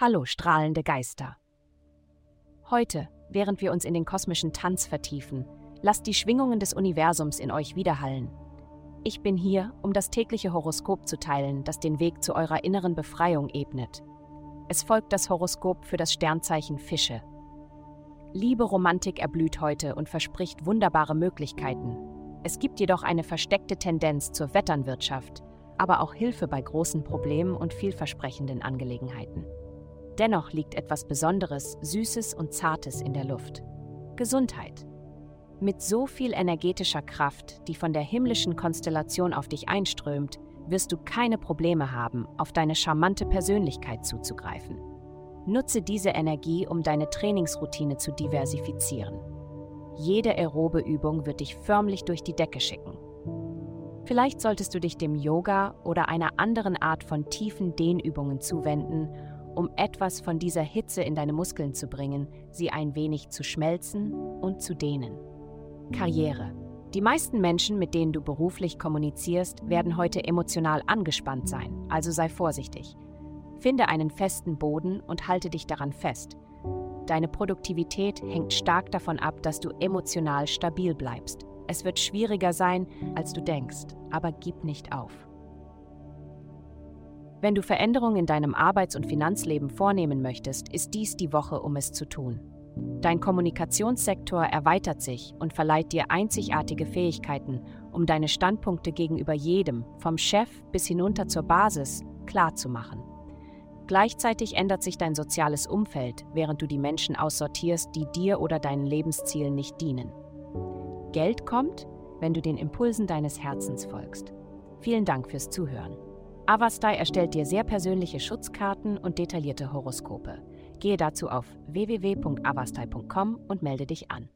Hallo, strahlende Geister. Heute, während wir uns in den kosmischen Tanz vertiefen, lasst die Schwingungen des Universums in euch widerhallen. Ich bin hier, um das tägliche Horoskop zu teilen, das den Weg zu eurer inneren Befreiung ebnet. Es folgt das Horoskop für das Sternzeichen Fische. Liebe Romantik erblüht heute und verspricht wunderbare Möglichkeiten. Es gibt jedoch eine versteckte Tendenz zur Wetternwirtschaft, aber auch Hilfe bei großen Problemen und vielversprechenden Angelegenheiten. Dennoch liegt etwas Besonderes, Süßes und Zartes in der Luft. Gesundheit. Mit so viel energetischer Kraft, die von der himmlischen Konstellation auf dich einströmt, wirst du keine Probleme haben, auf deine charmante Persönlichkeit zuzugreifen. Nutze diese Energie, um deine Trainingsroutine zu diversifizieren. Jede aerobe Übung wird dich förmlich durch die Decke schicken. Vielleicht solltest du dich dem Yoga oder einer anderen Art von tiefen Dehnübungen zuwenden, um etwas von dieser Hitze in deine Muskeln zu bringen, sie ein wenig zu schmelzen und zu dehnen. Karriere. Die meisten Menschen, mit denen du beruflich kommunizierst, werden heute emotional angespannt sein, also sei vorsichtig. Finde einen festen Boden und halte dich daran fest. Deine Produktivität hängt stark davon ab, dass du emotional stabil bleibst. Es wird schwieriger sein, als du denkst, aber gib nicht auf. Wenn du Veränderungen in deinem Arbeits- und Finanzleben vornehmen möchtest, ist dies die Woche, um es zu tun. Dein Kommunikationssektor erweitert sich und verleiht dir einzigartige Fähigkeiten, um deine Standpunkte gegenüber jedem, vom Chef bis hinunter zur Basis, klarzumachen. Gleichzeitig ändert sich dein soziales Umfeld, während du die Menschen aussortierst, die dir oder deinen Lebenszielen nicht dienen. Geld kommt, wenn du den Impulsen deines Herzens folgst. Vielen Dank fürs Zuhören. Avastai erstellt dir sehr persönliche Schutzkarten und detaillierte Horoskope. Gehe dazu auf www.avastai.com und melde dich an.